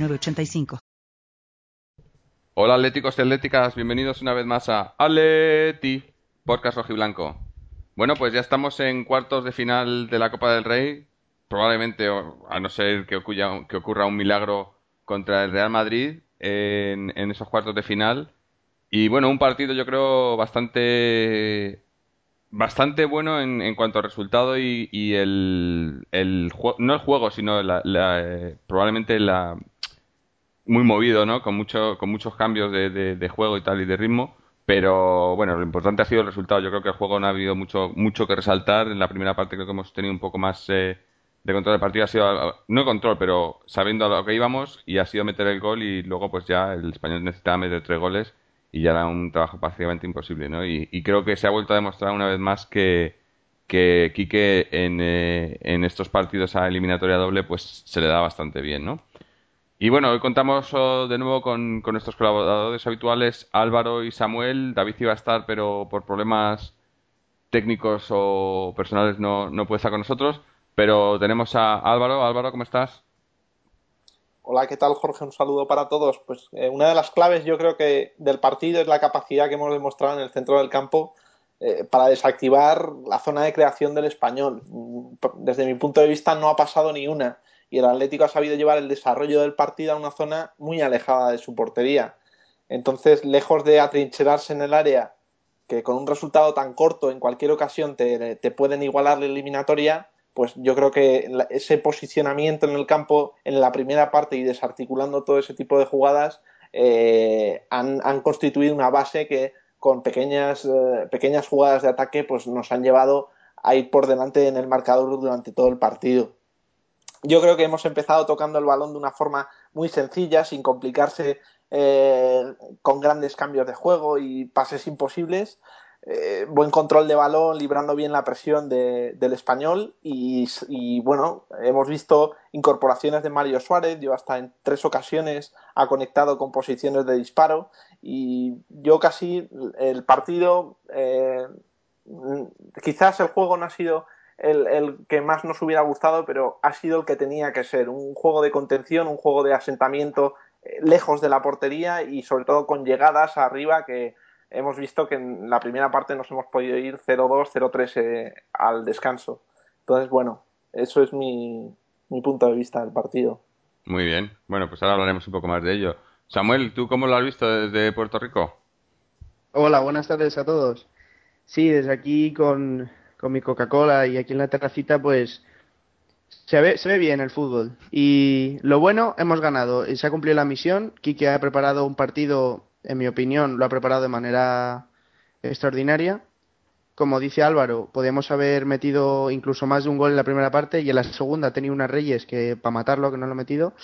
906985. Hola atléticos y atléticas, bienvenidos una vez más a Aleti, podcast rojiblanco. Bueno, pues ya estamos en cuartos de final de la Copa del Rey. Probablemente, a no ser que ocurra, un milagro contra el Real Madrid en, esos cuartos de final. Y bueno, un partido yo creo bastante bastante bueno en, cuanto a resultado y, el, no el juego, sino la, eh, probablemente la muy movido, ¿no? Con mucho, con muchos cambios de, de, de, juego y tal y de ritmo. Pero bueno, lo importante ha sido el resultado. Yo creo que el juego no ha habido mucho, mucho que resaltar. En la primera parte creo que hemos tenido un poco más eh, de control del partido. Ha sido, no control, pero sabiendo a lo que íbamos y ha sido meter el gol y luego pues ya el español necesitaba meter tres goles y ya era un trabajo prácticamente imposible, ¿no? Y, y, creo que se ha vuelto a demostrar una vez más que, que Quique en, eh, en estos partidos a eliminatoria doble pues se le da bastante bien, ¿no? Y bueno, hoy contamos oh, de nuevo con, nuestros colaboradores habituales, Álvaro y Samuel. David iba a estar, pero por problemas técnicos o personales no, no puede estar con nosotros. Pero tenemos a Álvaro. Álvaro, ¿cómo estás? Hola, ¿qué tal Jorge? Un saludo para todos. Pues eh, una de las claves yo creo que del partido es la capacidad que hemos demostrado en el centro del campo eh, para desactivar la zona de creación del español. Desde mi punto de vista no ha pasado ni una y el Atlético ha sabido llevar el desarrollo del partido a una zona muy alejada de su portería. Entonces, lejos de atrincherarse en el área, que con un resultado tan corto en cualquier ocasión te, pueden igualar la eliminatoria, pues yo creo que ese posicionamiento en el campo en la primera parte y desarticulando todo ese tipo de jugadas eh, han, han, constituido una base que con pequeñas, eh, pequeñas jugadas de ataque pues nos han llevado a ir por delante en el marcador durante todo el partido. Yo creo que hemos empezado tocando el balón de una forma muy sencilla, sin complicarse eh, con grandes cambios de juego y pases imposibles. Eh, buen control de balón, librando bien la presión de, del español y, bueno, hemos visto incorporaciones de Mario Suárez, yo hasta en tres ocasiones ha conectado con posiciones de disparo y yo casi el partido, eh, quizás el juego no ha sido el, el, que más nos hubiera gustado, pero ha sido el que tenía que ser, un juego de contención, un juego de asentamiento eh, lejos de la portería y sobre todo con llegadas arriba que hemos visto que en la primera parte nos hemos podido ir 0-2, 0-3 eh, al descanso. Entonces, bueno, eso es mi, mi punto de vista del partido. Muy bien. Bueno, pues ahora hablaremos un poco más de ello. Samuel, ¿tú cómo lo has visto desde Puerto Rico? Hola, buenas tardes a todos. Sí, desde aquí con, con mi Coca-Cola y aquí en la terracita, pues se ve, se ve bien el fútbol. Y lo bueno, hemos ganado. Se ha cumplido la misión. Quique ha preparado un partido en mi opinión, lo ha preparado de manera extraordinaria. Como dice Álvaro, podíamos haber metido incluso más de un gol en la primera parte y en la segunda ha tenido unas Reyes que para matarlo que no lo ha metido.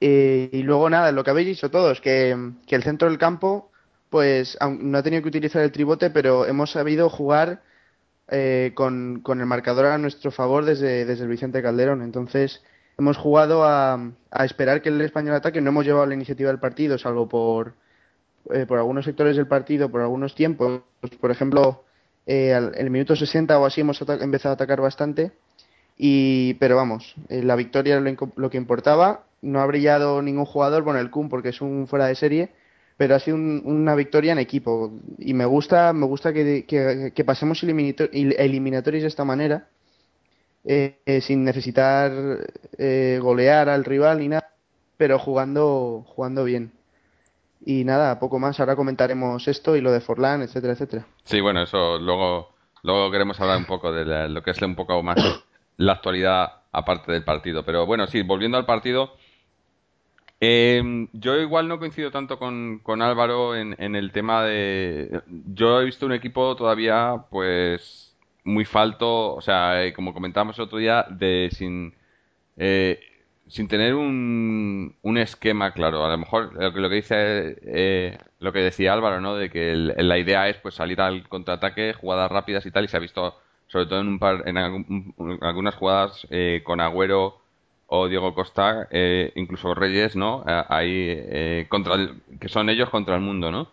Eh, y luego nada, lo que habéis dicho todos, que, que el centro del campo, pues no ha tenido que utilizar el tribote, pero hemos sabido jugar eh, con, con, el marcador a nuestro favor desde, desde el Vicente Calderón. Entonces, hemos jugado a, a, esperar que el español ataque. No hemos llevado la iniciativa del partido, salvo por, eh, por algunos sectores del partido, por algunos tiempos. Por ejemplo, eh, al, el minuto 60 o así hemos empezado a atacar bastante. Y, pero vamos, eh, la victoria lo, que importaba. No ha brillado ningún jugador, bueno, el Kun porque es un fuera de serie, pero ha sido un, una victoria en equipo. Y me gusta, me gusta que, pasemos eliminator eliminatorios de esta manera, eh, eh, sin necesitar eh, golear al rival ni nada, pero jugando, jugando bien. Y nada, poco más. Ahora comentaremos esto y lo de Forlán, etcétera, etcétera. Sí, bueno, eso luego, luego queremos hablar un poco de la, lo que es un poco más la actualidad aparte del partido. Pero bueno, sí, volviendo al partido, eh, yo igual no coincido tanto con, con Álvaro en, en, el tema de... Yo he visto un equipo todavía, pues, muy falto, o sea, eh, como comentábamos el otro día, de sin... Eh, sin tener un, un esquema claro. A lo mejor lo que, lo que dice, eh, lo que decía Álvaro, ¿no? De que la idea es pues salir al contraataque, jugadas rápidas y tal, y se ha visto, sobre todo en un par, en, algunas jugadas eh, con Agüero o Diego Costa, eh, incluso Reyes, ¿no? Ahí, contra que son ellos contra el mundo, ¿no?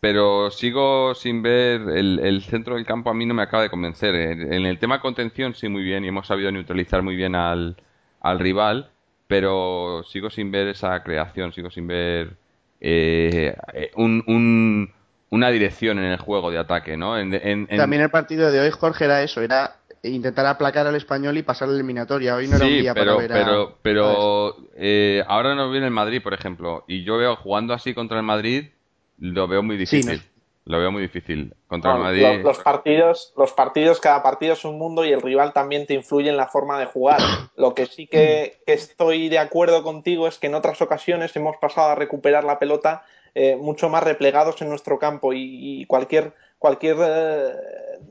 Pero sigo sin ver el, el, centro del campo a mí no me acaba de convencer. En el tema contención sí muy bien y hemos sabido neutralizar muy bien al, al rival pero sigo sin ver esa creación, sigo sin ver eh, un, una dirección en el juego de ataque, ¿no? También el partido de hoy, Jorge, era eso, era intentar aplacar al español y pasar la eliminatoria. Hoy no era un día pero, para ver pero, pero eh, ahora no viene el Madrid, por ejemplo, y yo veo jugando así contra el Madrid, lo veo muy difícil. Lo veo muy difícil contra el Madrid. Los, partidos, los partidos, cada partido es un mundo y el rival también te influye en la forma de jugar. Lo que sí que, estoy de acuerdo contigo es que en otras ocasiones hemos pasado a recuperar la pelota eh, mucho más replegados en nuestro campo y, cualquier, cualquier eh,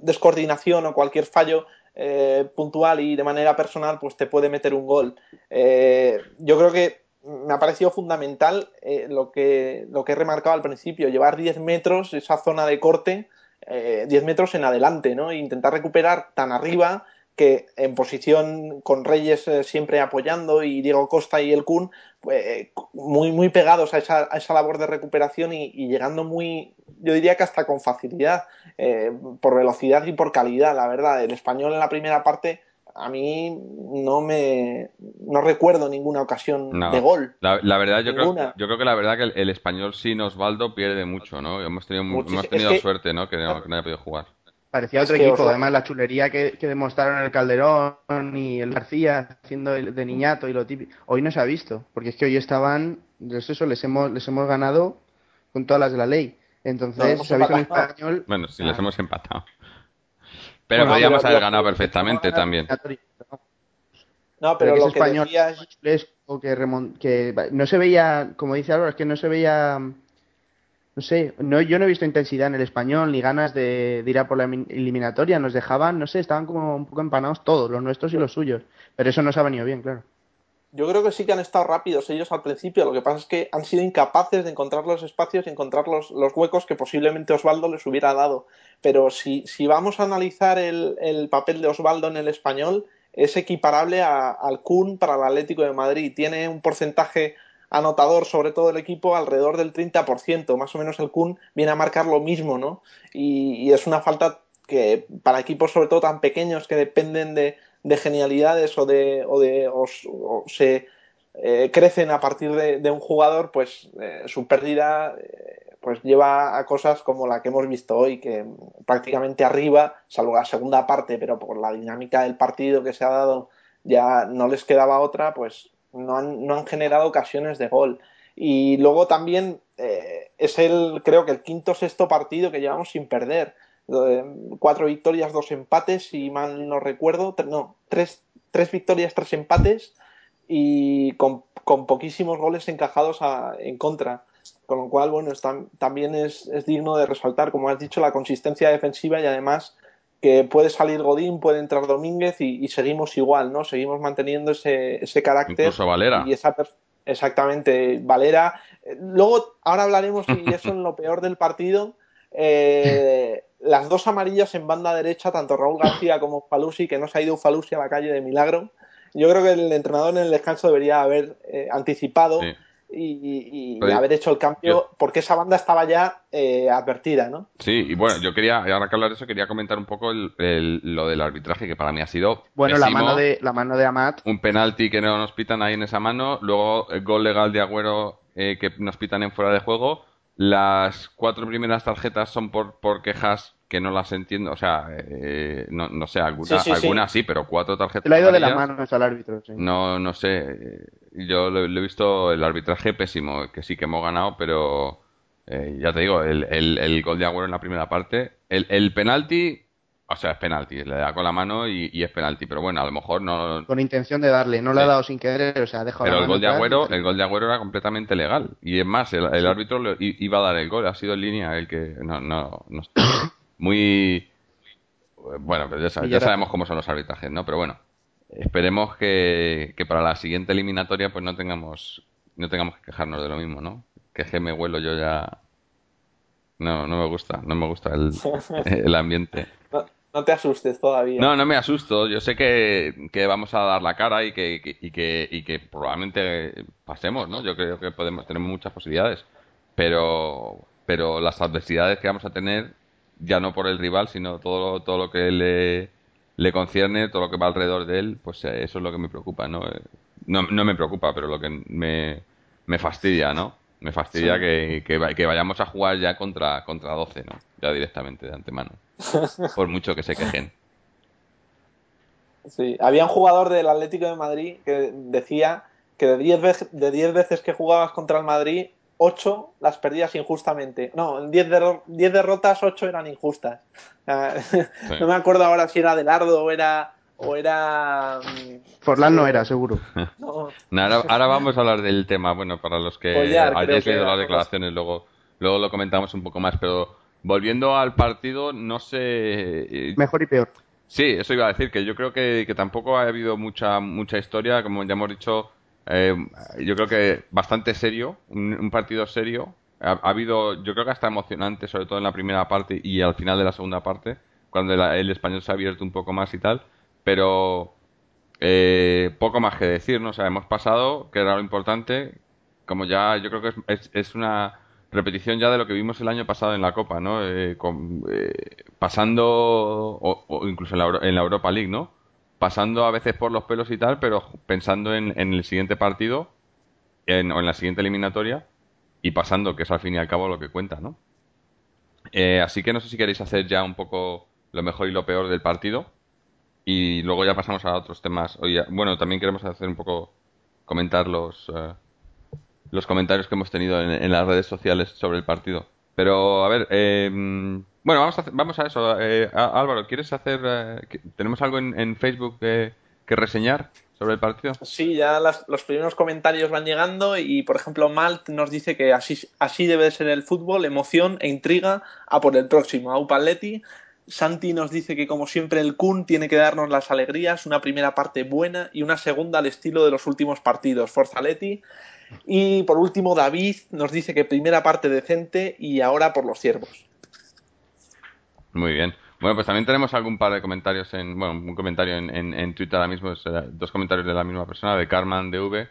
descoordinación o cualquier fallo eh, puntual y de manera personal pues te puede meter un gol. yo creo que me ha parecido fundamental eh, lo, que, lo que he remarcado al principio, llevar 10 metros, esa zona de corte, eh, 10 metros en adelante, ¿no? E intentar recuperar tan arriba que en posición con Reyes eh, siempre apoyando y Diego Costa y el Kun, pues, muy, muy pegados a esa, a esa labor de recuperación y, y, llegando muy, yo diría que hasta con facilidad, eh, por velocidad y por calidad, la verdad. El español en la primera parte a mí no me no recuerdo ninguna ocasión de gol. La, verdad, yo creo, yo creo que la verdad que el, español sin Osvaldo pierde mucho, ¿no? Hemos tenido, hemos tenido suerte, ¿no? Que no, que no haya podido jugar. Parecía otro equipo, además la chulería que, que, demostraron el Calderón y el García haciendo de niñato y lo típico. Hoy no se ha visto, porque es que hoy estaban, eso les hemos, les hemos ganado con todas las de la ley. Entonces, se ha visto en español. Bueno, si les hemos empatado. Pero podríamos haber ganado perfectamente también. No, pero lo que español es que, que no se veía, como dice Álvaro, es que no se veía, no sé, no, yo no he visto intensidad en el español ni ganas de, ir a por la eliminatoria. Nos dejaban, no sé, estaban como un poco empanados todos, los nuestros y los suyos. Pero eso no se ha venido bien, claro. Yo creo que sí que han estado rápidos ellos al principio. Lo que pasa es que han sido incapaces de encontrar los espacios y encontrar los, huecos que posiblemente Osvaldo les hubiera dado. Pero si, si vamos a analizar el, el, papel de Osvaldo en el español, es equiparable a, al Kun para el Atlético de Madrid. Tiene un porcentaje anotador, sobre todo el equipo, alrededor del 30%. Más o menos el Kun viene a marcar lo mismo, ¿no? Y, y es una falta que para equipos sobre todo tan pequeños que dependen de, de genialidades o de, o de o, se eh, crecen a partir de, un jugador, pues eh, su pérdida eh, pues lleva a cosas como la que hemos visto hoy, que prácticamente arriba, salvo la segunda parte, pero por la dinámica del partido que se ha dado ya no les quedaba otra, pues no han, no han generado ocasiones de gol. Y luego también es el, creo que el quinto sexto partido que llevamos sin perder cuatro victorias, dos empates, si mal no recuerdo, no, tres, tres victorias, tres empates y con, con poquísimos goles encajados en contra. Con lo cual, bueno, también es, digno de resaltar, como has dicho, la consistencia defensiva y además que puede salir Godín, puede entrar Domínguez y, seguimos igual, ¿no? Seguimos manteniendo ese, ese carácter. Incluso Valera. Y esa, exactamente, Valera. Luego, ahora hablaremos, y eso en lo peor del partido, eh, las dos amarillas en banda derecha, tanto Raúl García como Falusi, que no se ha ido Falusi a la calle de milagro. Yo creo que el entrenador en el descanso debería haber eh, anticipado y, haber hecho el cambio, porque esa banda estaba ya eh, advertida, ¿no? Sí, y bueno, yo quería, ahora que hablar de eso, quería comentar un poco lo del arbitraje, que para mí ha sido. Bueno, la mano de la mano de Amat. Un penalti que no nos pitan ahí en esa mano, luego el gol legal de Agüero eh, que nos pitan en fuera de juego las cuatro primeras tarjetas son por, por quejas que no las entiendo, o sea, eh, no, no sé, alguna, sí, algunas sí, pero cuatro tarjetas. Le ha ido de las manos al árbitro, No, no sé, yo lo, he visto el arbitraje pésimo, que sí que hemos ganado, pero eh, ya te digo, el, el, el, gol de Agüero en la primera parte, el, el penalti o sea, es penalti, le da con la mano y, es penalti, pero bueno, a lo mejor no... Con intención de darle, no le ha dado sin querer, o sea, ha dejado Pero el gol de Agüero, el gol de Agüero era completamente legal. Y es más, el, árbitro iba a dar el gol, ha sido en línea el que... No, no, no muy... Bueno, pues ya, sabemos cómo son los arbitrajes, ¿no? Pero bueno, esperemos que, que para la siguiente eliminatoria pues no tengamos no tengamos que quejarnos de lo mismo, ¿no? Que me huelo yo ya no, no me gusta, no me gusta el, el ambiente. No, te asustes todavía. No, no me asusto. Yo sé que, que vamos a dar la cara y que, y que, y que probablemente pasemos, ¿no? Yo creo que podemos, tenemos muchas posibilidades. Pero, pero las adversidades que vamos a tener, ya no por el rival, sino todo, todo lo que le, le concierne, todo lo que va alrededor de él, pues eh, eso es lo que me preocupa, ¿no? Eh, no, no me preocupa, pero lo que me, me fastidia, ¿no? Me fastidia que, que, vayamos a jugar ya contra, contra 12, ¿no? Ya directamente, de antemano. Por mucho que se quejen. Sí, había un jugador del Atlético de Madrid que decía que de 10 veces, de 10 veces que jugabas contra el Madrid, 8 las perdías injustamente. No, en 10, 10 derrotas, 8 eran injustas. No me acuerdo ahora si era Delardo o era o era... Mm, Forlán no era, seguro. ahora, vamos a hablar del tema, bueno, para los que hayáis leído las declaraciones, luego, luego lo comentamos un poco más, pero volviendo al partido, no sé... Eh, Mejor y peor. Sí, eso iba a decir, que yo creo que, tampoco ha habido mucha, mucha historia, como ya hemos dicho, eh, yo creo que bastante serio, un, partido serio. Ha, habido, yo creo que hasta emocionante, sobre todo en la primera parte y al final de la segunda parte, cuando el español se ha abierto un poco más y tal pero eh, poco más que decir, ¿no? O sea, hemos pasado, que era lo importante, como ya yo creo que es, es, una repetición ya de lo que vimos el año pasado en la Copa, ¿no? Eh, eh, pasando, o, incluso en la, en la, Europa League, ¿no? Pasando a veces por los pelos y tal, pero pensando en, en el siguiente partido en, o en la siguiente eliminatoria y pasando, que es al fin y al cabo lo que cuenta, ¿no? así que no sé si queréis hacer ya un poco lo mejor y lo peor del partido y luego ya pasamos a otros temas. Bueno, también queremos hacer un poco, comentar los, eh, los comentarios que hemos tenido en, las redes sociales sobre el partido. Pero, a ver, eh, bueno, vamos a, vamos a eso. Eh, Álvaro, ¿quieres hacer... Eh, ¿Tenemos algo en, Facebook que reseñar sobre el partido? Sí, ya los primeros comentarios van llegando y, por ejemplo, Malt nos dice que así, debe de ser el fútbol, emoción e intriga a por el próximo. Aupaletti Santi nos dice que como siempre el Kun tiene que darnos las alegrías, una primera parte buena y una segunda al estilo de los últimos partidos. Forza Leti. Y por último David nos dice que primera parte decente y ahora por los ciervos. Muy bien. Bueno, pues también tenemos algún par de comentarios en, bueno, un comentario en, Twitter ahora mismo, dos comentarios de la misma persona, de Carman DV,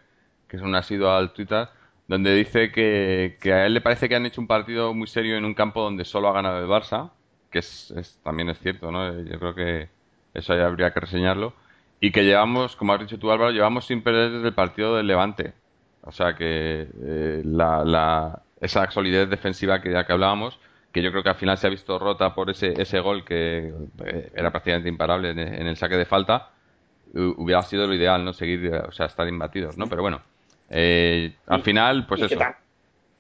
que es un asiduo al Twitter, donde dice que, que a él le parece que han hecho un partido muy serio en un campo donde solo ha ganado el Barça, que es, también es cierto, ¿no? Yo creo que eso habría que reseñarlo. Y que llevamos, como has dicho tú Álvaro, llevamos sin perder desde el partido del Levante. O sea que eh, la, esa solidez defensiva que ya que hablábamos, que yo creo que al final se ha visto rota por ese, ese gol que eh, era prácticamente imparable en, el saque de falta, hubiera sido lo ideal, ¿no? Seguir, o sea, estar imbatidos, ¿no? Pero bueno, eh, al final, pues eso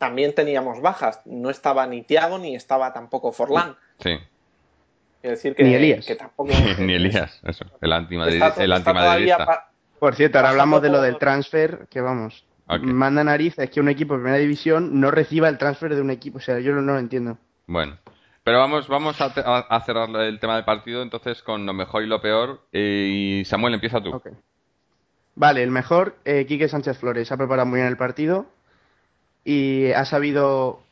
también teníamos bajas. No estaba ni Tiago ni estaba tampoco Forlán. Sí. decir que, ni Elías. ni Elías, eso. El, antimadridista. Por cierto, ahora hablamos de lo del transfer, que vamos. Manda narices que un equipo de primera división no reciba el transfer de un equipo. O sea, yo no, lo entiendo. Bueno. Pero vamos, vamos a, cerrar el tema del partido entonces con lo mejor y lo peor. Y Samuel, empieza tú. Vale, el mejor, eh, Quique Sánchez Flores. Ha preparado muy bien el partido y ha sabido,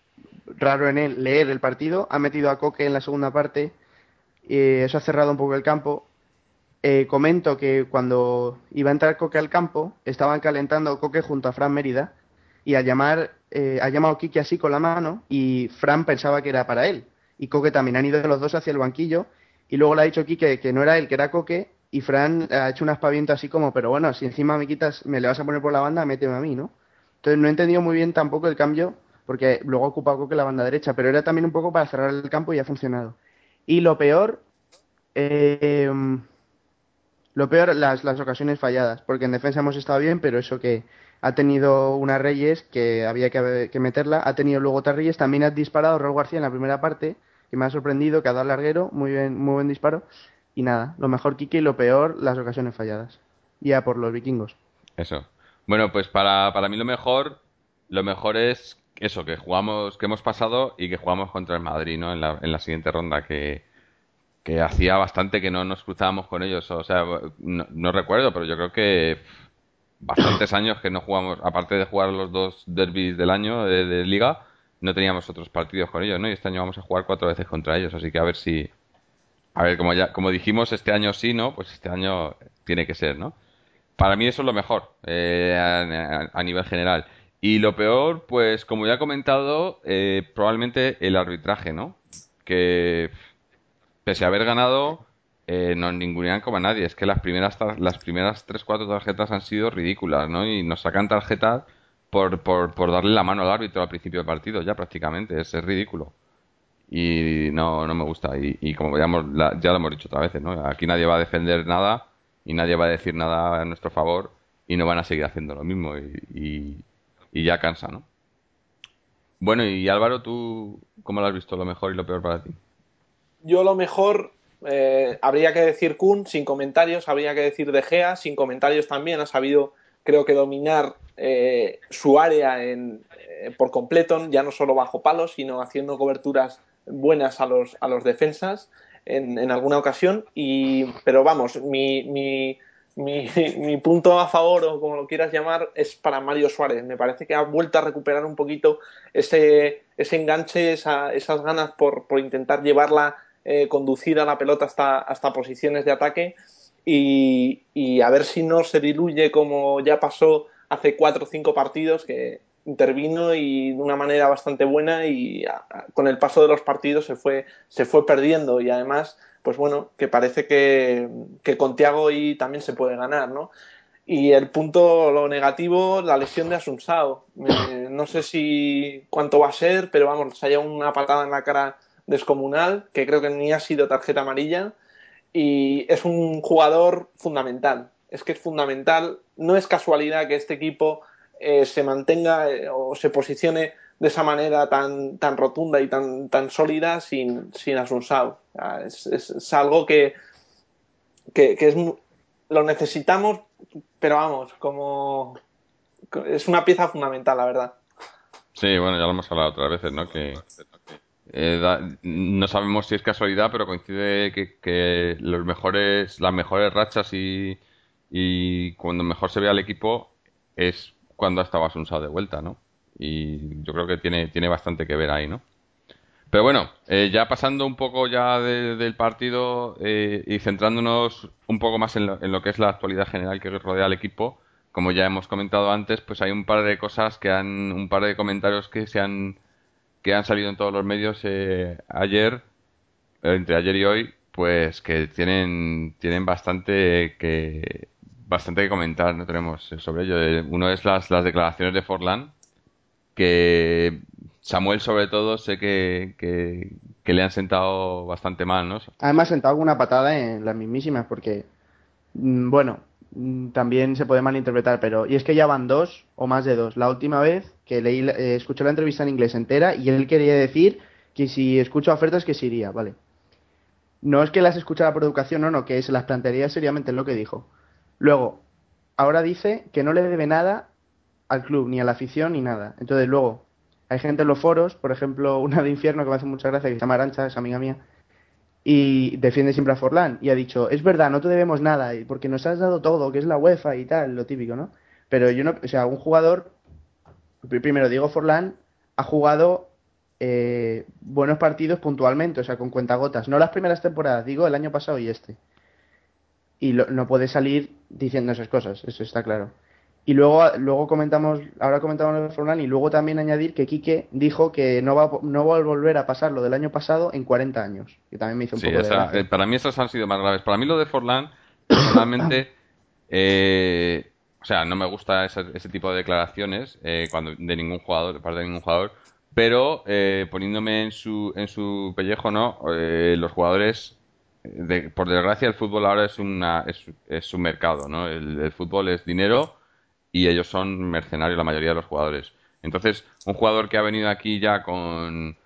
raro en él, leer el partido. Ha metido a Coque en la segunda parte. Y eso ha cerrado un poco el campo. Eh, comento que cuando iba a entrar Coque al campo, estaban calentando Coque junto a Fran Mérida. Y al llamar, eh, ha llamado Kike así con la mano y Fran pensaba que era para él. Y Coque también han ido los dos hacia el banquillo. Y luego le ha dicho Kike que no era él, que era Coque. Y Fran ha hecho un aspaviento así como, pero bueno, si encima me quitas, me le vas a poner por la banda, méteme a mí, ¿no? Entonces no he entendido muy bien tampoco el cambio, porque luego ha ocupado que la banda derecha, pero era también un poco para cerrar el campo y ha funcionado. Y lo peor, eh, lo peor, las ocasiones falladas, porque en defensa hemos estado bien, pero eso que ha tenido una Reyes que había que, meterla, ha tenido luego otra Reyes, también ha disparado Raúl García en la primera parte, que me ha sorprendido, que ha dado larguero, muy bien, muy buen disparo. Y nada, lo mejor Kike y lo peor, las ocasiones falladas. Ya por los vikingos. Eso. Bueno, pues para, para mí lo mejor, lo mejor es eso, que jugamos, que hemos pasado y que jugamos contra el Madrid, ¿no? En la, en la siguiente ronda, que, que hacía bastante que no nos cruzábamos con ellos. O sea, no, recuerdo, pero yo creo que bastantes años que no jugamos, aparte de jugar los dos derbis del año de, liga, no teníamos otros partidos con ellos, ¿no? Y este año vamos a jugar cuatro veces contra ellos, así que a ver si... A ver, como ya como dijimos, este año sí, ¿no? Pues este año tiene que ser, ¿no? Para mí eso es lo mejor eh, a, nivel general. Y lo peor, pues como ya he comentado, eh, probablemente el arbitraje, ¿no? Que pese a haber ganado, eh, no ningunean como a nadie. Es que las primeras, las primeras 3-4 tarjetas han sido ridículas, ¿no? Y nos sacan tarjetas por, por, por, darle la mano al árbitro al principio del partido, ya prácticamente. Es, ridículo. Y no, no me gusta. Y, como veamos, ya lo hemos dicho otra vez, ¿no? Aquí nadie va a defender nada y nadie va a decir nada a nuestro favor y no van a seguir haciendo lo mismo. Y, y ya cansa, ¿no? Bueno, y Álvaro, ¿tú cómo lo has visto lo mejor y lo peor para ti? yo lo mejor eh, habría que decir Kun sin comentarios, habría que decir De Gea sin comentarios también. Ha sabido, creo que, dominar eh, su área en, eh, por completo, ya no solo bajo palos, sino haciendo coberturas buenas a los, a los defensas en, alguna ocasión. Y, pero vamos, mi, mi, mi, mi, punto a favor, o como lo quieras llamar, es para Mario Suárez. Me parece que ha vuelto a recuperar un poquito ese, ese enganche, esa, esas ganas por, por intentar llevarla eh, conducir a la pelota hasta, hasta posiciones de ataque y, a ver si no se diluye como ya pasó hace cuatro o cinco partidos que intervino y de una manera bastante buena y con el paso de los partidos se fue, se fue perdiendo y además pues bueno, que parece que, que con Tiago y también se puede ganar, ¿no? Y el punto, lo negativo, la lesión de Asunsao. no sé si cuánto va a ser, pero vamos, se haya una patada en la cara descomunal, que creo que ni ha sido tarjeta amarilla, y es un jugador fundamental. Es que es fundamental, no es casualidad que este equipo eh, se mantenga eh, o se posicione de esa manera tan, tan rotunda y tan, tan sólida sin, sin Asunsao. Es, algo que, que, es, lo necesitamos, pero vamos, como es una pieza fundamental, la verdad. Sí, bueno, ya lo hemos hablado otras veces, ¿no? Que, eh, no sabemos si es casualidad, pero coincide que, los mejores, las mejores rachas y, y, cuando mejor se ve al equipo es cuando ha estado Asunsao de vuelta, ¿no? Y yo creo que tiene, tiene bastante que ver ahí, ¿no? Pero bueno, eh, ya pasando un poco ya del partido eh, y centrándonos un poco más en lo, en lo, que es la actualidad general que rodea al equipo, como ya hemos comentado antes, pues hay un par de cosas que han, un par de comentarios que se han que han salido en todos los medios eh, ayer, entre ayer y hoy, pues que tienen, tienen bastante que bastante que comentar, no tenemos sobre ello. Uno es las, las declaraciones de Forlán, que Samuel sobre todo sé que, que, le han sentado bastante mal, ¿no? Además sentado alguna patada en las mismísimas, porque, mm, bueno, mm, también se puede malinterpretar, pero y es que ya van dos o más de dos. La última vez que leí, eh, escuché la entrevista en inglés entera y él quería decir que si escucho ofertas que se iría, vale. No es que las escuchara por educación, no, no, que se las plantearía seriamente en lo que dijo. Luego, ahora dice que no le debe nada al club, ni a la afición, ni nada. Entonces, luego, hay gente en los foros, por ejemplo, una de Infierno que me hace mucha gracia, que se llama Arancha, es amiga mía, y defiende siempre a Forlán. Y ha dicho, es verdad, no te debemos nada, porque nos has dado todo, que es la UEFA y tal, lo típico, ¿no? Pero yo no, o sea, un jugador primero Diego Forlán ha jugado eh, buenos partidos puntualmente, o sea, con cuentagotas. No las primeras temporadas, digo el año pasado y este. Y no puede salir diciendo esas cosas, eso está claro. Y luego, luego comentamos, ahora comentamos de Forlán y luego también añadir que Quique dijo que no va, no va a volver a pasar lo del año pasado en 40 años. Que también me hizo un poco de eh, Para mí esas han sido más graves. Para mí lo de Forlán, personalmente, eh, sea, no me gusta ese, tipo de declaraciones eh, cuando de ningún jugador, de parte de ningún jugador, pero eh, poniéndome en su, en su pellejo, ¿no? Eh, los jugadores, por desgracia, el fútbol ahora es, una, es, un mercado, ¿no? El, fútbol es dinero y ellos son mercenarios, la mayoría de los jugadores. Entonces, un jugador que ha venido aquí ya con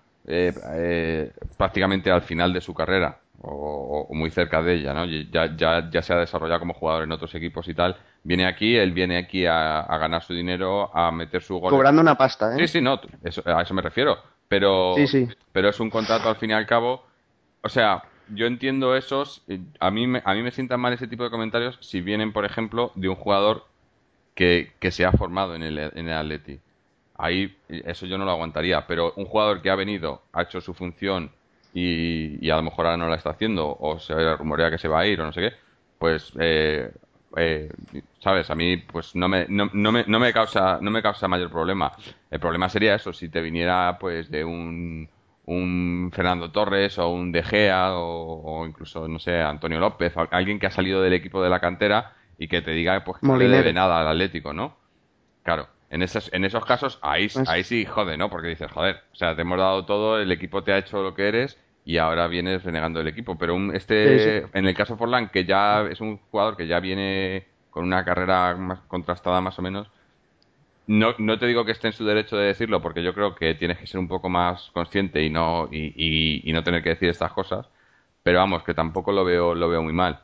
prácticamente al final de su carrera o, muy cerca de ella, ¿no? Ya, ya, ya se ha desarrollado como jugador en otros equipos y tal. Viene aquí, él viene aquí a, ganar su dinero, a meter su gol. Cobrando una pasta, ¿eh? Sí, sí, no, a eso me refiero. Pero, pero es un contrato al fin y al cabo. O sea, yo entiendo esos. A mí, me, a mí me sientan mal ese tipo de comentarios si vienen, por ejemplo, de un jugador que, que se ha formado en el, en el Atleti. Ahí eso yo no lo aguantaría. Pero un jugador que ha venido, ha hecho su función y, y a lo mejor ahora no la está haciendo, o se rumorea que se va a ir, o no sé qué, pues eh, eh, sabes a mí pues no me, no, no, me, no me causa no me causa mayor problema. El problema sería eso si te viniera pues de un un Fernando Torres o un De Gea o, incluso, no sé, Antonio López, alguien que ha salido del equipo de la cantera y que te diga pues, que no le debe nada al Atlético, ¿no? Claro, en esos, en esos casos ahí, pues ahí sí jode, ¿no? Porque dices, joder, o sea, te hemos dado todo, el equipo te ha hecho lo que eres y ahora vienes renegando el equipo. Pero un, este, en el caso Forlán, que ya es un jugador que ya viene con una carrera más contrastada más o menos, no, no te digo que esté en su derecho de decirlo, porque yo creo que tienes que ser un poco más consciente y no, y, y, no tener que decir estas cosas, pero vamos, que tampoco lo veo, lo veo muy mal.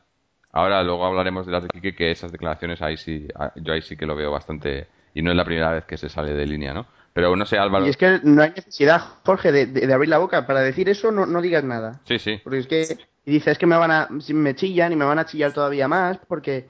Ahora luego hablaremos de las de Kike, que esas declaraciones ahí sí, yo ahí sí que lo veo bastante, y no es la primera vez que se sale de línea, ¿no? Pero no sé, Álvaro. Y es que no hay necesidad, Jorge, de, de, abrir la boca. Para decir eso no, no digas nada. Sí, sí. Porque es que y dices que me van a, me chillan y me van a chillar todavía más, porque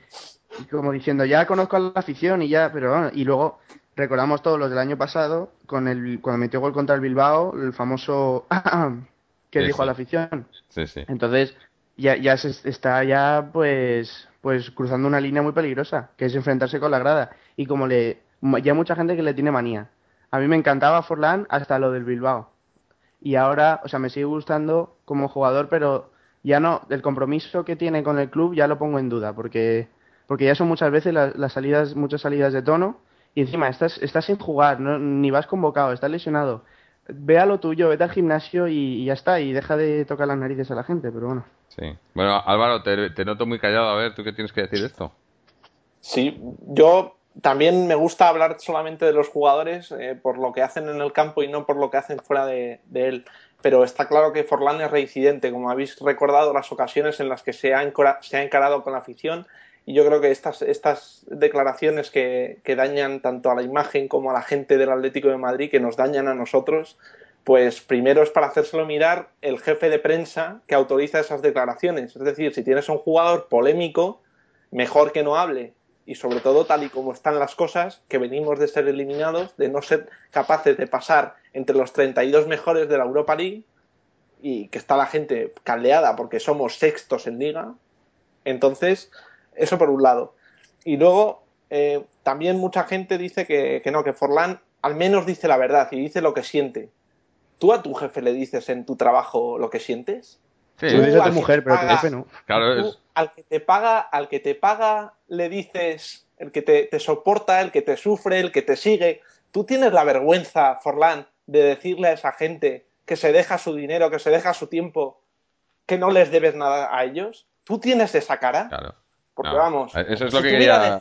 como diciendo, ya conozco a la afición y ya, pero y luego recordamos todos los del año pasado, con el, cuando metió gol contra el Bilbao, el famoso que dijo a la afición. Sí, sí. Entonces, ya, ya se está ya pues pues cruzando una línea muy peligrosa, que es enfrentarse con la grada. Y como le ya hay mucha gente que le tiene manía. A mí me encantaba Forlán hasta lo del Bilbao. Y ahora, o sea, me sigue gustando como jugador, pero ya no, el compromiso que tiene con el club ya lo pongo en duda, porque, porque ya son muchas veces las salidas, muchas salidas de tono y encima estás, estás sin jugar, ni vas convocado, estás lesionado. Ve a lo tuyo, vete al gimnasio y, ya está, y deja de tocar las narices a la gente, pero bueno. Sí. Bueno, Álvaro, te, noto muy callado. A ver, ¿tú qué tienes que decir de esto? Sí, yo también me gusta hablar solamente de los jugadores eh, por lo que hacen en el campo y no por lo que hacen fuera de, él. Pero está claro que Forlán es reincidente, como habéis recordado las ocasiones en las que se ha, encarado con la afición y yo creo que estas, estas declaraciones que, dañan tanto a la imagen como a la gente del Atlético de Madrid, que nos dañan a nosotros, pues primero es para hacérselo mirar el jefe de prensa que autoriza esas declaraciones. Es decir, si tienes un jugador polémico, mejor que no hable. Y sobre todo, tal y como están las cosas, que venimos de ser eliminados, de no ser capaces de pasar entre los 32 mejores de la Europa League, y que está la gente caldeada porque somos sextos en liga. Entonces, eso por un lado. Y luego, eh, también mucha gente dice que, no, que Forlán al menos dice la verdad y dice lo que siente. ¿Tú a tu jefe le dices en tu trabajo lo que sientes? Sí, a tu mujer, pero tu jefe no. Claro, Al que te paga, al que te paga, le dices, el que te, te, soporta, el que te sufre, el que te sigue. ¿Tú tienes la vergüenza, Forlán, de decirle a esa gente que se deja su dinero, que se deja su tiempo, que no les debes nada a ellos? ¿Tú tienes esa cara? Claro. Porque vamos, eso es lo que quería...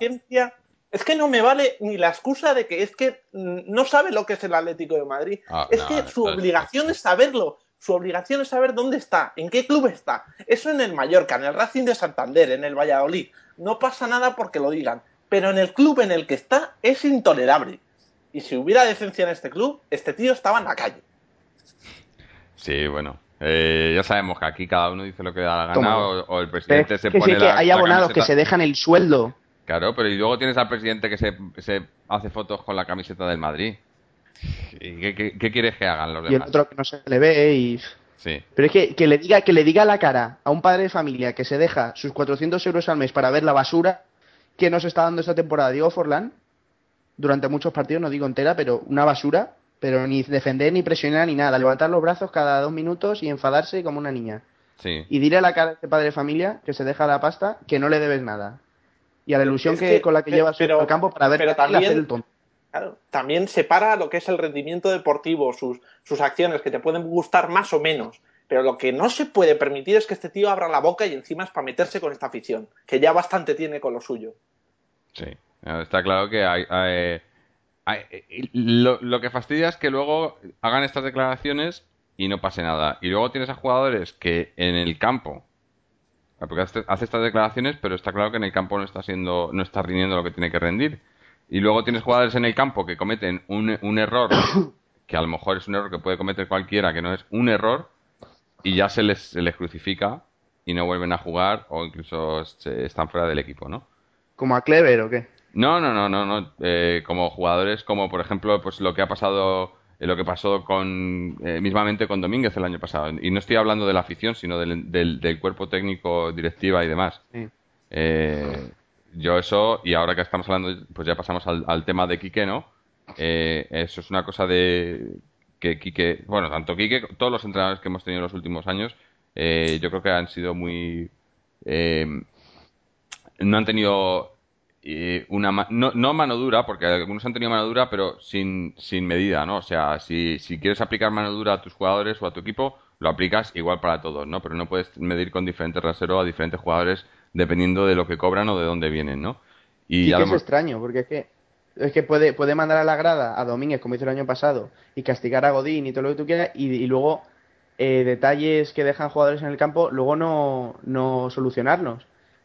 es que no me vale ni la excusa de que es que no sabe lo que es el Atlético de Madrid. Ah, es que su obligación es saberlo. Su obligación es saber dónde está, en qué club está. Eso en el Mallorca, en el Racing de Santander, en el Valladolid. No pasa nada porque lo digan. Pero en el club en el que está es intolerable. Y si hubiera decencia en este club, este tío estaba en la calle. Sí, bueno. Eh, ya sabemos que aquí cada uno dice lo que da la gana o, el presidente se que pone sí, que hay abonados que se dejan el sueldo. Claro, pero y luego tienes al presidente que se, se hace fotos con la camiseta del Madrid. ¿Y qué, quieres que hagan los demás? Y el otro que no se le ve y... Sí. Pero es que, que le diga que le diga a la cara a un padre de familia que se deja sus 400 euros al mes para ver la basura que nos está dando esta temporada Diego Forlán durante muchos partidos, no digo entera, pero una basura pero ni defender, ni presionar, ni nada. Levantar los brazos cada dos minutos y enfadarse como una niña. Sí. Y dile a la cara de este padre de familia que se deja la pasta que no le debes nada. Y a la ilusión que, con la que llevas al campo para ver pero también, hacer el tonto. Claro, también separa lo que es el rendimiento deportivo, sus, sus acciones, que te pueden gustar más o menos. Pero lo que no se puede permitir es que este tío abra la boca y encima es para meterse con esta afición, que ya bastante tiene con lo suyo. Sí, está claro que hay, hay eh, lo, que fastidia es que luego hagan estas declaraciones y no pase nada. Y luego tienes a jugadores que en el campo, porque hace, estas declaraciones, pero está claro que en el campo no está siendo, no está rindiendo lo que tiene que rendir. Y luego tienes jugadores en el campo que cometen un, un error, que a lo mejor es un error que puede cometer cualquiera, que no es un error, y ya se les, se les crucifica y no vuelven a jugar o incluso se- están fuera del equipo, ¿no? ¿Como a Clever o qué? No, no, no, no, no. Eh, como jugadores, como por ejemplo, pues lo que ha pasado, eh, lo que pasó con, eh, mismamente con Domínguez el año pasado. Y no estoy hablando de la afición, sino del, del, del cuerpo técnico, directiva y demás. Sí. Yo eso, y ahora que estamos hablando, pues ya pasamos al, tema de Quique, ¿no? Eh, eso es una cosa de que Quique, bueno, tanto Quique, todos los entrenadores que hemos tenido en los últimos años, eh, yo creo que han sido muy... eh, no han tenido eh, una no, no mano dura, porque algunos han tenido mano dura, pero sin, sin medida, ¿no? O sea, si, si quieres aplicar mano dura a tus jugadores o a tu equipo, lo aplicas igual para todos, ¿no? Pero no puedes medir con diferentes raseros a diferentes jugadores dependiendo de lo que cobran o de dónde vienen, ¿no? Y Sí ya que es extraño, porque es que es que puede, puede mandar a la grada a Domínguez, como hizo el año pasado, y castigar a Godín y todo lo que tú quieras, y, y luego eh, detalles que dejan jugadores en el campo, luego no, no solucionarlos,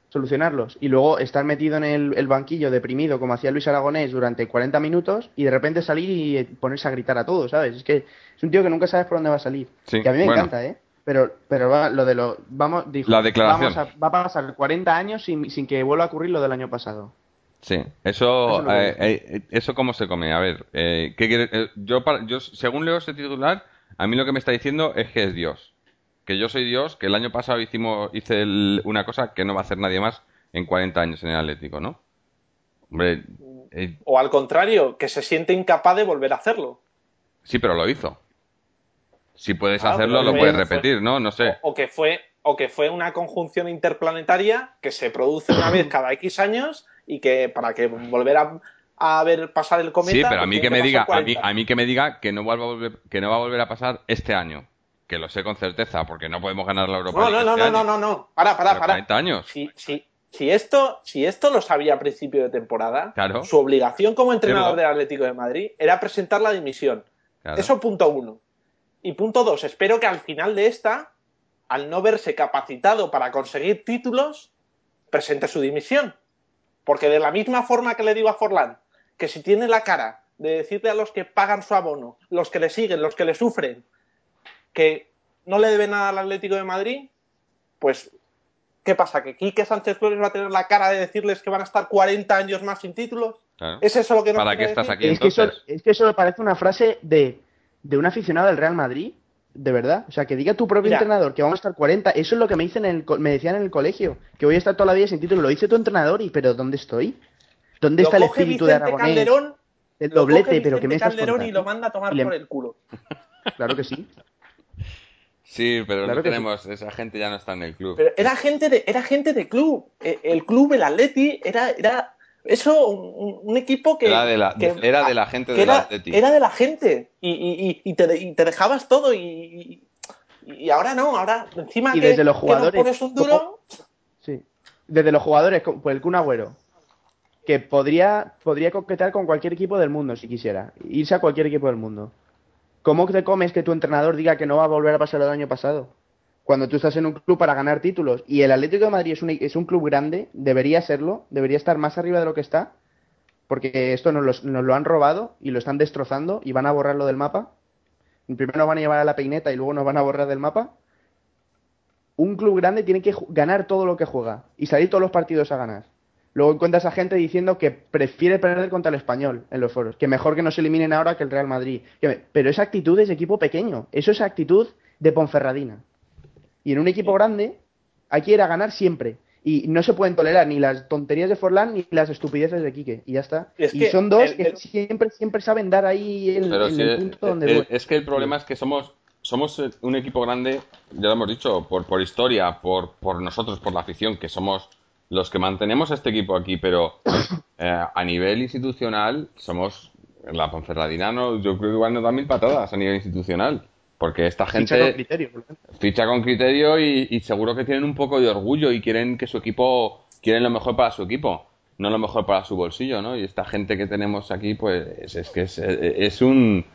solucionarlos. Y luego estar metido en el, el banquillo deprimido, como hacía Luis Aragonés, durante 40 minutos, y de repente salir y ponerse a gritar a todos, ¿sabes? Es que es un tío que nunca sabes por dónde va a salir. Sí, que a mí me bueno. encanta, ¿eh? Pero, pero va, lo de lo, vamos, dijo, La declaración. vamos a- va a pasar 40 años sin, sin que vuelva a ocurrir lo del año pasado. Sí, eso, Eso eh, eh, eso cómo se come. A ver, eh, ¿qué quiere- eh, yo, para- yo, según leo ese titular, a mí lo que me está diciendo es que es Dios. Que yo soy Dios, que el año pasado hicimos, hice el- una cosa que no va a hacer nadie más en 40 años en el Atlético, ¿no? Hombre, eh, O al contrario, que se siente incapaz de volver a hacerlo. sí, pero lo hizo. Si puedes Ah, hacerlo, lo fue- puedes fue- repetir, ¿no? No sé. O, o que fue, o que fue una conjunción interplanetaria que se produce una vez cada X años y que para que volver a, a ver pasar el cometa. Sí, pero a pues mí que me diga, a 40. mí, a mí que me diga que no, vuelva a volver, que no va a volver a pasar este año. Que lo sé con certeza, porque no podemos ganar la Europa No, League no, no, este no, no, no, no. Para, para, Pero para. 40 años. Si, si, si, esto, si esto lo sabía a principio de temporada, Claro. su obligación como entrenador del Atlético de Madrid era presentar la dimisión. Claro. Eso punto uno. Y punto dos, espero que al final de esta, al no verse capacitado para conseguir títulos, presente su dimisión. Porque de la misma forma que le digo a Forlán, que si tiene la cara de decirle a los que pagan su abono, los que le siguen, los que le sufren, que no le debe nada al Atlético de Madrid, pues, ¿qué pasa? ¿Que Quique Sánchez Flores va a tener la cara de decirles que van a estar 40 años más sin títulos? Claro. ¿Es eso lo que nos ¿Para qué estás decir? aquí Es que, eso, entonces? es que eso me parece una frase de, de un aficionado del Real Madrid, de verdad. O sea, que diga tu propio Mira. entrenador que vamos a estar 40, eso es lo que me dicen en el, co- me decían en el colegio, que voy a estar toda la vida sin título. Lo dice tu entrenador, y pero ¿dónde estoy? ¿Dónde Lo está el espíritu de Aragonés? Calderón, El doblete, coge pero que me estás Calderón y contando? lo manda a tomar Y le- por el culo. Claro que sí. Sí, pero Claro no sí. tenemos, esa gente ya no está en el club. Pero era gente de, era gente de club. Eh, El club, el Atleti, era, era eso, un, un equipo que. Era de la- que- era de la gente que del era, de la gente. Y, y- y- y te, y te dejabas todo. Y, y, y ahora no, ahora encima Y que, desde los que nos jugadores, pones un duro. Sí. Desde los jugadores, como- pues el Kun Agüero, que podría, podría coquetear con cualquier equipo del mundo si quisiera, irse a cualquier equipo del mundo. ¿Cómo te comes que tu entrenador diga que no va a volver a pasar lo del año pasado? Cuando tú estás en un club para ganar títulos y el Atlético de Madrid es un, club grande, debería serlo, debería estar más arriba de lo que está, porque esto nos, los- nos lo han robado y lo están destrozando y van a borrarlo del mapa. Primero nos van a llevar a la peineta y luego nos van a borrar del mapa un club grande tiene que ganar todo lo que juega y salir todos los partidos a ganar. Luego encuentras a gente diciendo que prefiere perder contra el español en los foros, que mejor que no se eliminen ahora que el Real Madrid. Pero esa actitud es equipo pequeño, eso es actitud de Ponferradina. Y en un equipo grande hay que ir a ganar siempre. Y no se pueden tolerar ni las tonterías de Forlán ni las estupideces de Quique. Y ya está. Es y son dos el- que el- siempre, siempre saben dar ahí el, Pero en sí, el punto donde duele. es que el problema es que somos somos eh, un equipo grande, ya lo hemos dicho, por, por historia, por, por nosotros, por la afición, que somos los que mantenemos este equipo aquí, pero eh, a nivel institucional somos la Ponferradina, no, yo creo que igual nos da mil patadas a nivel institucional, porque esta Ficha gente con criterio, ficha con criterio y, y seguro que tienen un poco de orgullo y quieren que su equipo, quieren lo mejor para su equipo, no lo mejor para su bolsillo, ¿no? Y esta gente que tenemos aquí, pues es, que es, es un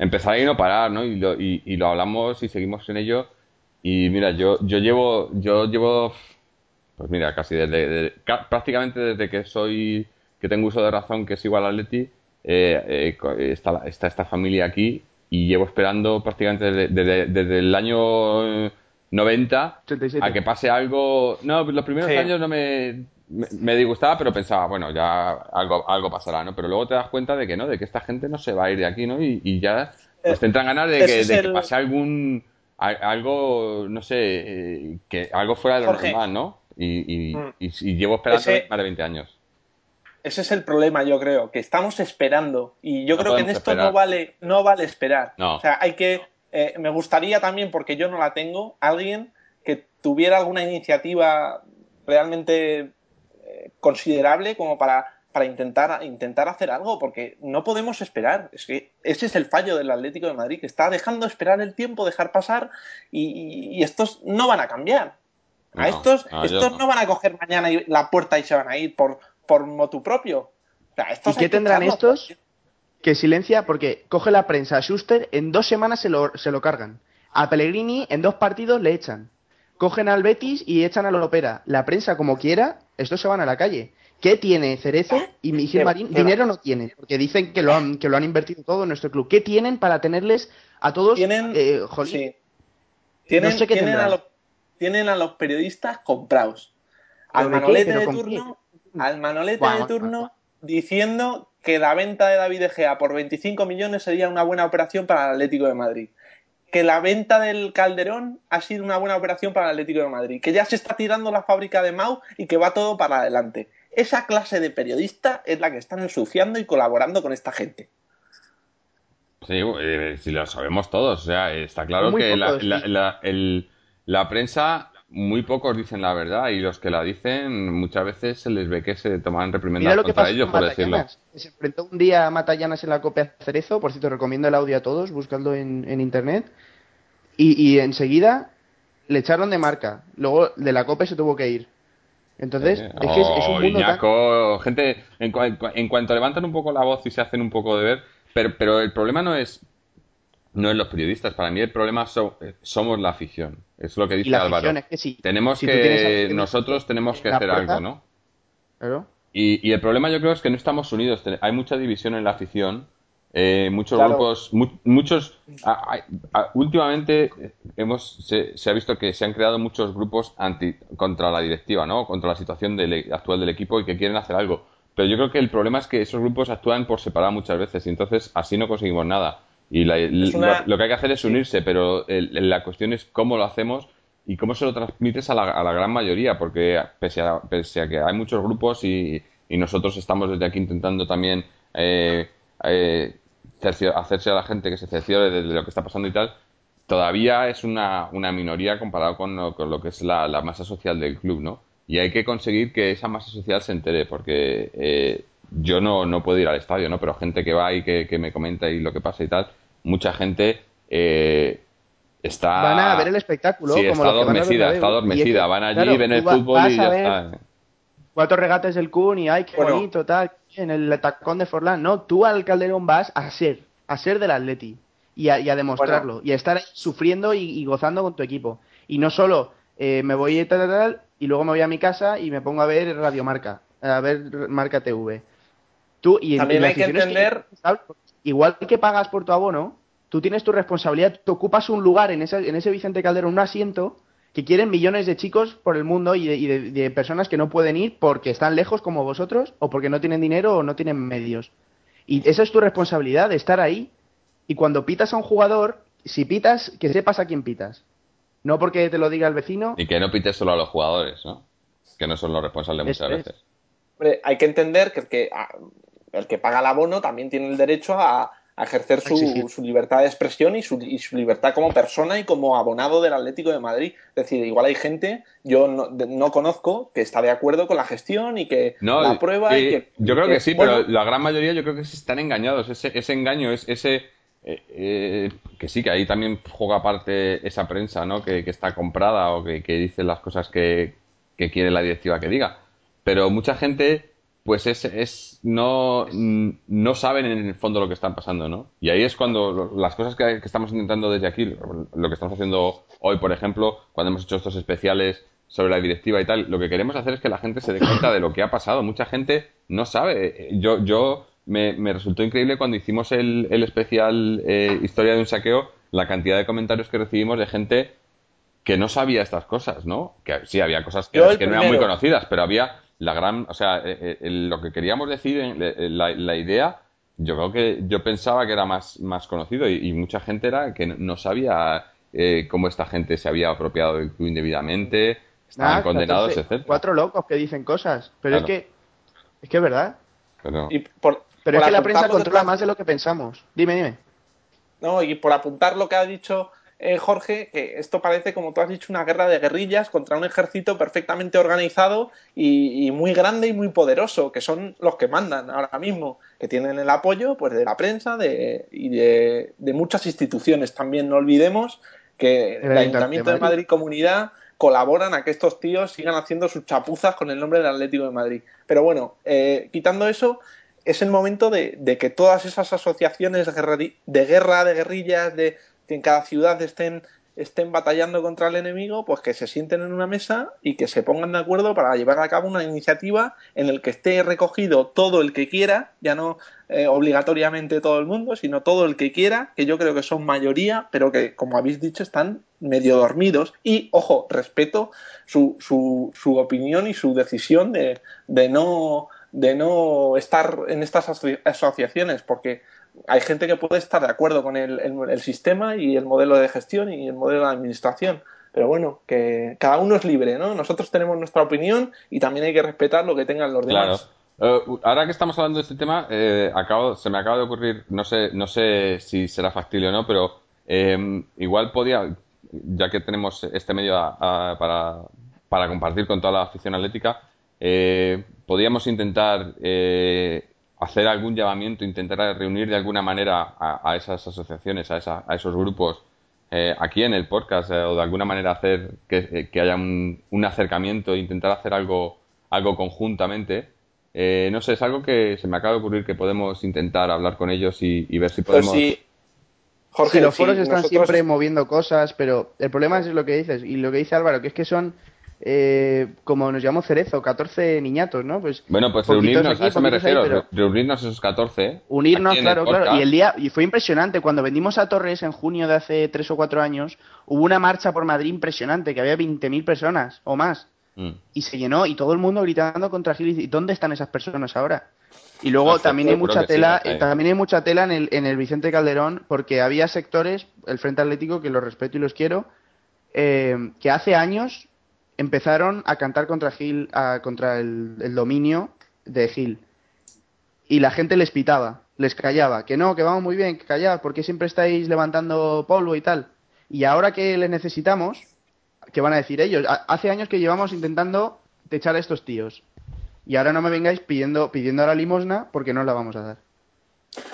empezar y no parar, ¿no? Y lo, y, y lo hablamos y seguimos en ello. Y mira, yo, yo llevo, yo llevo, pues mira, casi desde, de- ca- prácticamente desde que soy, que tengo uso de razón, que es igual a Leti, eh, eh, está, está esta familia aquí y llevo esperando prácticamente desde, desde- desde el año eh, 90 87. a que pase algo. No, los primeros Sí. años no me, me, me disgustaba, pero pensaba, bueno, ya algo, algo pasará, ¿no? Pero luego te das cuenta de que no, de que esta gente no se va a ir de aquí, ¿no? Y, y ya pues, te entran ganas de que, pase algún. algo, no sé, eh, que algo fuera de lo Jorge. normal, ¿no? Y, y, Mm. y llevo esperando Ese- más de 20 años. Ese es el problema, yo creo, que estamos esperando. Y yo No creo que en esto esperar. no vale, no vale esperar. No. O sea, hay que. eh, me gustaría también, porque yo no la tengo, alguien que tuviera alguna iniciativa realmente eh, considerable como para, para intentar, intentar hacer algo, porque no podemos esperar. Es que ese es el fallo del Atlético de Madrid, que está dejando esperar el tiempo, dejar pasar, y, estos no van a cambiar. A No, estos, no, estos no. no. van a coger mañana la puerta y se van a ir por, por motu propio. O sea, estos ¿Y qué tendrán estos? Que silencia, porque coge la prensa a Schuster, en dos semanas se lo, se lo cargan. A Pellegrini en dos partidos le echan. Cogen al Betis y echan a Lopera. La prensa, como quiera, estos se van a la calle. ¿Qué tiene Cerezo y Miguel Marín? Dinero no tienen, porque dicen que lo, han, que lo han invertido todo en nuestro club. ¿Qué tienen para tenerles a todos? Tienen, eh, jolín, sí. tienen, No sé qué tienen, a tienen a los periodistas comprados. Al ¿Pero de qué? manolete ¿Pero de con turno, al manolete de turno diciendo que la venta de David De Gea por 25 millones sería una buena operación para el Atlético de Madrid. Que la venta del Calderón ha sido una buena operación para el Atlético de Madrid. Que ya se está tirando la fábrica de Mau y que va todo para adelante. Esa clase de periodista es la que están ensuciando y colaborando con esta gente. Sí, eh, si lo sabemos todos. O sea, está claro Muy que la, pocos, la- sí. la- el- la prensa, muy pocos dicen la verdad y los que la dicen muchas veces se les ve que se toman reprimendas lo contra ellos, por decirlo. Se enfrentó un día a Matallanas en la Copa Cerezo. Por cierto, recomiendo el audio a todos, buscadlo en, en internet. Y, y enseguida le echaron de marca. Luego de la Copa se tuvo que ir. Entonces, Eh, es que es, es o un mundo tan- Iñaco, gente, en, en cuanto levantan un poco la voz y se hacen un poco de ver, pero, pero el problema no es no es los periodistas, para mí el problema so- eh, somos la afición. Es lo que dice la Álvaro. es que. Tenemos Si tienes que, nosotros tenemos que hacer puerta, algo, ¿no? Claro. Y, y el problema yo creo es que no estamos unidos. Hay mucha división en la afición. eh, muchos Claro. grupos, mu- muchos. a- a- a- últimamente eh, hemos se, se ha visto que se han creado muchos grupos anti contra la directiva, ¿no? Contra la situación del, e- actual del equipo y que quieren hacer algo. Pero yo creo que el problema es que esos grupos actúan por separado muchas veces y entonces así no conseguimos nada. Y la- una- lo, lo que hay que hacer es unirse, pero el- la cuestión es cómo lo hacemos y cómo se lo transmites a la, a la gran mayoría, porque pese a, pese a que hay muchos grupos y, y nosotros estamos desde aquí intentando también eh, eh, cercio- hacerse a la gente que se cerciore de, de lo que está pasando y tal, todavía es una, una minoría comparado con lo, con lo que es la, la masa social del club, ¿no? Y hay que conseguir que esa masa social se entere, porque eh, yo no, no puedo ir al estadio, ¿no? Pero gente que va y que, que me comenta y lo que pasa y tal, mucha gente eh, está... Van a ver el espectáculo. Sí, como está que adormecida, está Y adormecida. es que, Van allí, claro, ven el va- fútbol y ya está. Cuatro regates del Kun y ay, qué Bueno. bonito, tal. En el tacón de Forlán. No, tú al Calderón vas a ser, a ser del Atleti. Y a, y a demostrarlo. Y a estar ahí sufriendo y, y gozando con tu equipo. Y no solo eh, me voy tal, tal, tal, y luego me voy a mi casa y me pongo a ver Radio Marca. A ver Marca TV. Tú, y, También hay que entender- igual que pagas por tu abono, tú tienes tu responsabilidad, tú ocupas un lugar en ese, en ese Vicente Calderón, un asiento, que quieren millones de chicos por el mundo y, de, y de- de personas que no pueden ir porque están lejos como vosotros, o porque no tienen dinero o no tienen medios. Y esa es tu responsabilidad, de estar ahí. Y cuando pitas a un jugador, si pitas, que sepas a quién pitas. No porque te lo diga el vecino. Y que no pites solo a los jugadores, ¿no? Que no son los responsables muchas es. veces. Hombre, hay que entender que el que, a- el que paga el abono también tiene el derecho a, a ejercer su, libertad de expresión y su, y su libertad como persona y como abonado del Atlético de Madrid. Es decir, igual hay gente, yo no, de- no conozco, que está de acuerdo con la gestión y que No, la aprueba y sí, que... yo creo que, que sí, bueno, pero la gran mayoría yo creo que están engañados. Ese, ese engaño, es ese eh, eh, que sí, que ahí también juega parte esa prensa, ¿no? Que, que está comprada o que, que dice las cosas que, que quiere la directiva que diga. Pero mucha gente, pues es, es no, mm, no saben en el fondo lo que están pasando, ¿no? Y ahí es cuando las cosas que, que estamos intentando desde aquí, lo que estamos haciendo hoy, por ejemplo, cuando hemos hecho estos especiales sobre la directiva y tal, lo que queremos hacer es que la gente se dé cuenta de lo que ha pasado. Mucha gente no sabe. Yo, yo me, me resultó increíble cuando hicimos el, el especial eh, Historia de un saqueo, la cantidad de comentarios que recibimos de gente que no sabía estas cosas, ¿no? Que sí, había cosas que, no eran muy conocidas, pero había la gran, o sea, eh, eh, lo que queríamos decir, la, idea, yo creo que yo pensaba que era más, más conocido y, mucha gente era que no sabía eh, cómo esta gente se había apropiado del club indebidamente, estaban condenados, etc. Cuatro locos que dicen cosas, pero es que es que es verdad. Pero, pero es que la prensa controla más de lo que pensamos. Dime, dime. No, y por apuntar lo que ha dicho eh, Jorge, que esto parece, como tú has dicho, una guerra de guerrillas contra un ejército perfectamente organizado y, muy grande y muy poderoso, que son los que mandan ahora mismo, que tienen el apoyo pues, de la prensa y de, muchas instituciones. También no olvidemos que el, Ayuntamiento de Madrid. Comunidad colaboran a que estos tíos sigan haciendo sus chapuzas con el nombre del Atlético de Madrid. Pero bueno, eh, quitando eso, es el momento de, de, que todas esas asociaciones de guerra, de guerrillas, de que en cada ciudad estén, estén batallando contra el enemigo, pues que se sienten en una mesa y que se pongan de acuerdo para llevar a cabo una iniciativa en el que esté recogido todo el que quiera, ya no eh, obligatoriamente todo el mundo, sino todo el que quiera, que yo creo que son mayoría, pero que, como habéis dicho, están medio dormidos. Y, ojo, respeto su, su, su opinión y su decisión de, de no de no estar en estas asociaciones, porque hay gente que puede estar de acuerdo con el, el, sistema y el modelo de gestión y el modelo de administración. Pero bueno, que cada uno es libre, ¿no? Nosotros tenemos nuestra opinión y también hay que respetar lo que tengan los demás. Claro. Eh, ahora que estamos hablando de este tema, eh, acabo, se me acaba de ocurrir, no sé, no sé si será factible o no, pero eh, igual podía, ya que tenemos este medio para, para, compartir con toda la afición atlética, podríamos intentar hacer algún llamamiento, intentar reunir de alguna manera a, esas asociaciones, a, a esos grupos eh, aquí en el podcast eh, o de alguna manera hacer que, eh, haya un, acercamiento, intentar hacer algo, algo conjuntamente. no sé, es algo que se me acaba de ocurrir que podemos intentar hablar con ellos y, ver si pues podemos... Jorge, los foros están siempre moviendo cosas, pero el problema es lo que dices y lo que dice Álvaro, que es que son eh, como nos llamamos Cerezo, 14 niñatos, ¿no? Pues bueno, pues reunirnos, a eso me refiero, reunirnos esos 14. Unirnos, claro, claro. Y el día, y fue impresionante, cuando vendimos a Torres en junio de hace 3 o 4 años, hubo una marcha por Madrid impresionante, que había 20.000 personas o más. Mm. Y se llenó, y todo el mundo gritando contra Gil. ¿Y dónde están esas personas ahora? Y luego también hay mucha tela, también hay mucha tela en el, en el Vicente Calderón, porque había sectores, el Frente Atlético, que los respeto y los quiero, eh, que hace años empezaron a cantar contra Gil, contra el, dominio de Gil. Y la gente les pitaba, les callaba, que no, que vamos muy bien, que callad, porque siempre estáis levantando polvo y tal. Y ahora que les necesitamos, ¿qué van a decir ellos? Hace años que llevamos intentando echar a estos tíos. Y ahora no me vengáis pidiendo, pidiendo la limosna porque no la vamos a dar.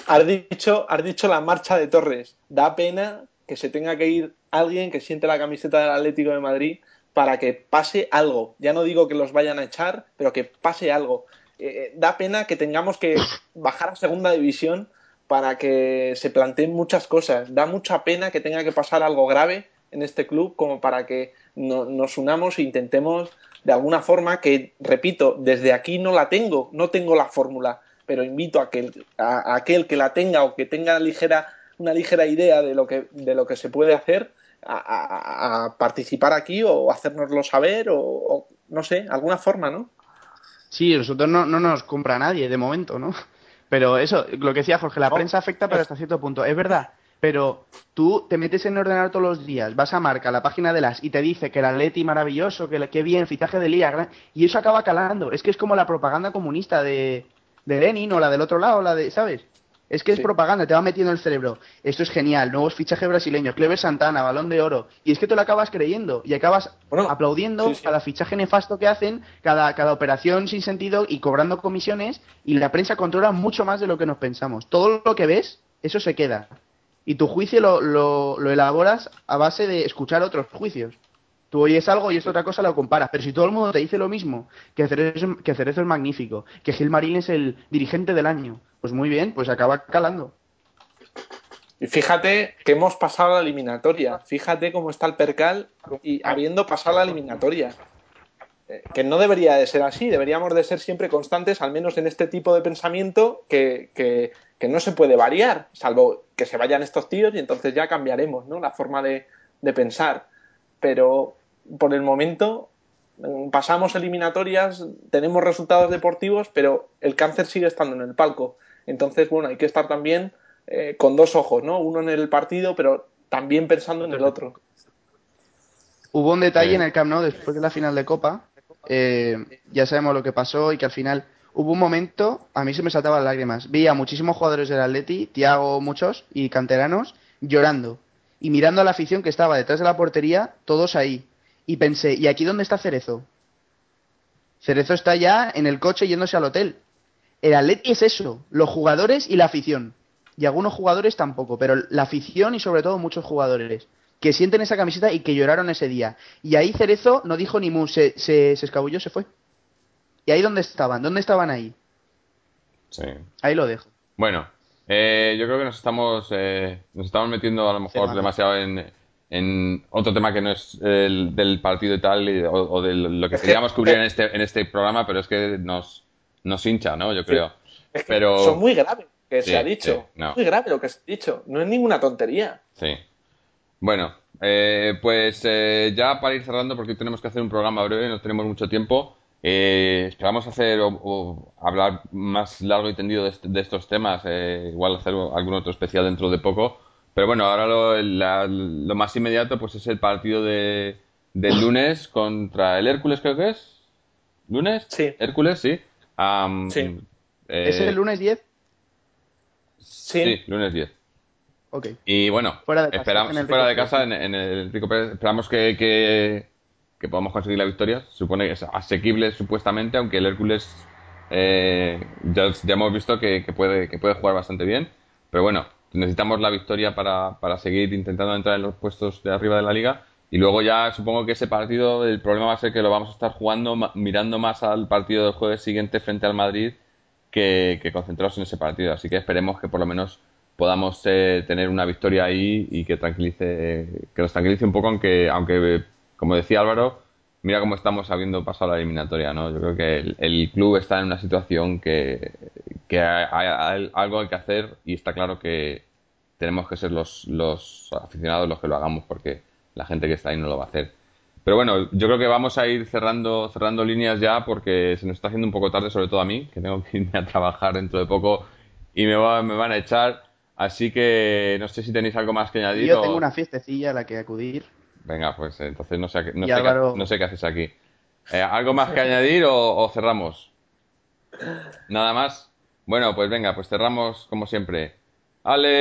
Has dicho, has dicho la marcha de Torres. Da pena que se tenga que ir alguien que siente la camiseta del Atlético de Madrid para que pase algo. Ya no digo que los vayan a echar, pero que pase algo. Eh, eh, da pena que tengamos que bajar a segunda división para que se planteen muchas cosas. Da mucha pena que tenga que pasar algo grave en este club como para que nos unamos e intentemos de alguna forma que, repito, desde aquí no la tengo, no tengo la fórmula, pero invito a, que, a, aquel que la tenga o que tenga ligera, una ligera idea de lo que, de lo que se puede hacer, a, participar aquí o hacérnoslo saber o, no sé, alguna forma, ¿no? Sí, nosotros no, no nos compra nadie de momento, ¿no? Pero eso, lo que decía Jorge, la prensa afecta pero hasta cierto punto. Es verdad, pero tú te metes en ordenador todos los días, vas a marca, la página de las, y te dice que el Atleti maravilloso, que, que bien, fichaje de Liga, y eso acaba calando. Es que es como la propaganda comunista de, de Lenin o la del otro lado, la de, ¿sabes? Es que es propaganda, te va metiendo en el cerebro. Esto es genial, nuevos fichajes brasileños, Clever Santana, balón de oro. Y es que te lo acabas creyendo y acabas aplaudiendo cada fichaje nefasto que hacen, cada, cada operación sin sentido y cobrando comisiones. Y la prensa controla mucho más de lo que nos pensamos. Todo lo que ves, eso se queda. Y tu juicio lo, lo elaboras a base de escuchar otros juicios. Tú oyes algo y es otra cosa, lo comparas. Pero si todo el mundo te dice lo mismo, que Cerezo, que Cerezo es magnífico, que Gil Marín es el dirigente del año, pues muy bien, pues acaba calando. Y fíjate que hemos pasado la eliminatoria. Fíjate cómo está el percal y habiendo pasado la eliminatoria. Eh, que no debería de ser así, deberíamos de ser siempre constantes, al menos en este tipo de pensamiento, que, que, que no se puede variar, salvo que se vayan estos tíos y entonces ya cambiaremos ¿no? la forma de, de pensar pero por el momento pasamos eliminatorias, tenemos resultados deportivos, pero el cáncer sigue estando en el palco. Entonces, bueno, hay que estar también eh, con dos ojos, ¿no? Uno en el partido, pero también pensando en el otro. Hubo un detalle en el Camp Nou después de la final de Copa. eh, ya sabemos lo que pasó y que al final hubo un momento, a mí se me saltaban las lágrimas. Vi a muchísimos jugadores del Atleti, Tiago muchos y canteranos, llorando y mirando a la afición que estaba detrás de la portería, todos ahí. Y pensé, ¿y aquí dónde está Cerezo? Cerezo está ya en el coche yéndose al hotel. El Atleti es eso, los jugadores y la afición. Y algunos jugadores tampoco, pero la afición y sobre todo muchos jugadores que sienten esa camiseta y que lloraron ese día. Y ahí Cerezo no dijo ni mu, se, se, se escabulló, se fue. ¿Y ahí dónde estaban? ¿Dónde estaban ahí? Sí. Ahí lo dejo. Bueno, eh, yo creo que nos estamos, eh, nos estamos metiendo a lo mejor demasiado en, en otro tema que no es el del partido y tal, y- o, o de lo que Es que- queríamos cubrir en este, en este programa, pero es que nos, nos hincha, ¿no? Yo creo. Es que Pero- son muy graves lo que Sí, se ha dicho. sí, no. Muy grave lo que se ha dicho. No es ninguna tontería. Sí. Bueno, eh, pues eh, ya para ir cerrando, porque tenemos que hacer un programa breve, no tenemos mucho tiempo. eh, esperamos hacer o, o hablar más largo y tendido de, de estos temas, eh, igual hacer algún otro especial dentro de poco. Pero bueno, ahora lo, la- lo más inmediato pues es el partido de, del lunes contra el Hércules, creo que es. ¿Lunes? Sí. Hércules, sí. Am, Sí. eh, ¿Es el lunes 10? Sí. Sí, lunes 10. Ok. Y bueno, Fuera de casa, esperamos, en el fuera de Rico casa, en, en el Rico Pérez, esperamos que, que, que podamos conseguir la victoria. Se supone que es asequible supuestamente, aunque el Hércules eh, ya, ya hemos visto que, que puede, que puede jugar bastante bien. Pero bueno, necesitamos la victoria para, para seguir intentando entrar en los puestos de arriba de la liga. Y luego ya supongo que ese partido, el problema va a ser que lo vamos a estar jugando, mirando más al partido del jueves siguiente frente al Madrid que, que concentrados en ese partido. Así que esperemos que por lo menos podamos eh, tener una victoria ahí y que tranquilice, que nos tranquilice un poco, aunque, aunque como decía Álvaro, mira cómo estamos habiendo pasado la eliminatoria, ¿no? Yo creo que el, el club está en una situación que, que hay, hay- algo hay que hacer y está claro que tenemos que ser los, los aficionados los que lo hagamos porque la gente que está ahí no lo va a hacer. Pero bueno, yo creo que vamos a ir cerrando, cerrando líneas ya porque se nos está haciendo un poco tarde, sobre todo a mí, que tengo que irme a trabajar dentro de poco y me, va- me van a echar. Así que no sé si tenéis algo más que añadir. Yo o- tengo una fiestecilla a la que acudir. Venga, pues entonces no sé, no sé, qué- no sé qué haces aquí. Eh, ¿Algo más que añadir o, o cerramos? Nada más. Bueno, pues venga, pues cerramos como siempre. Ale.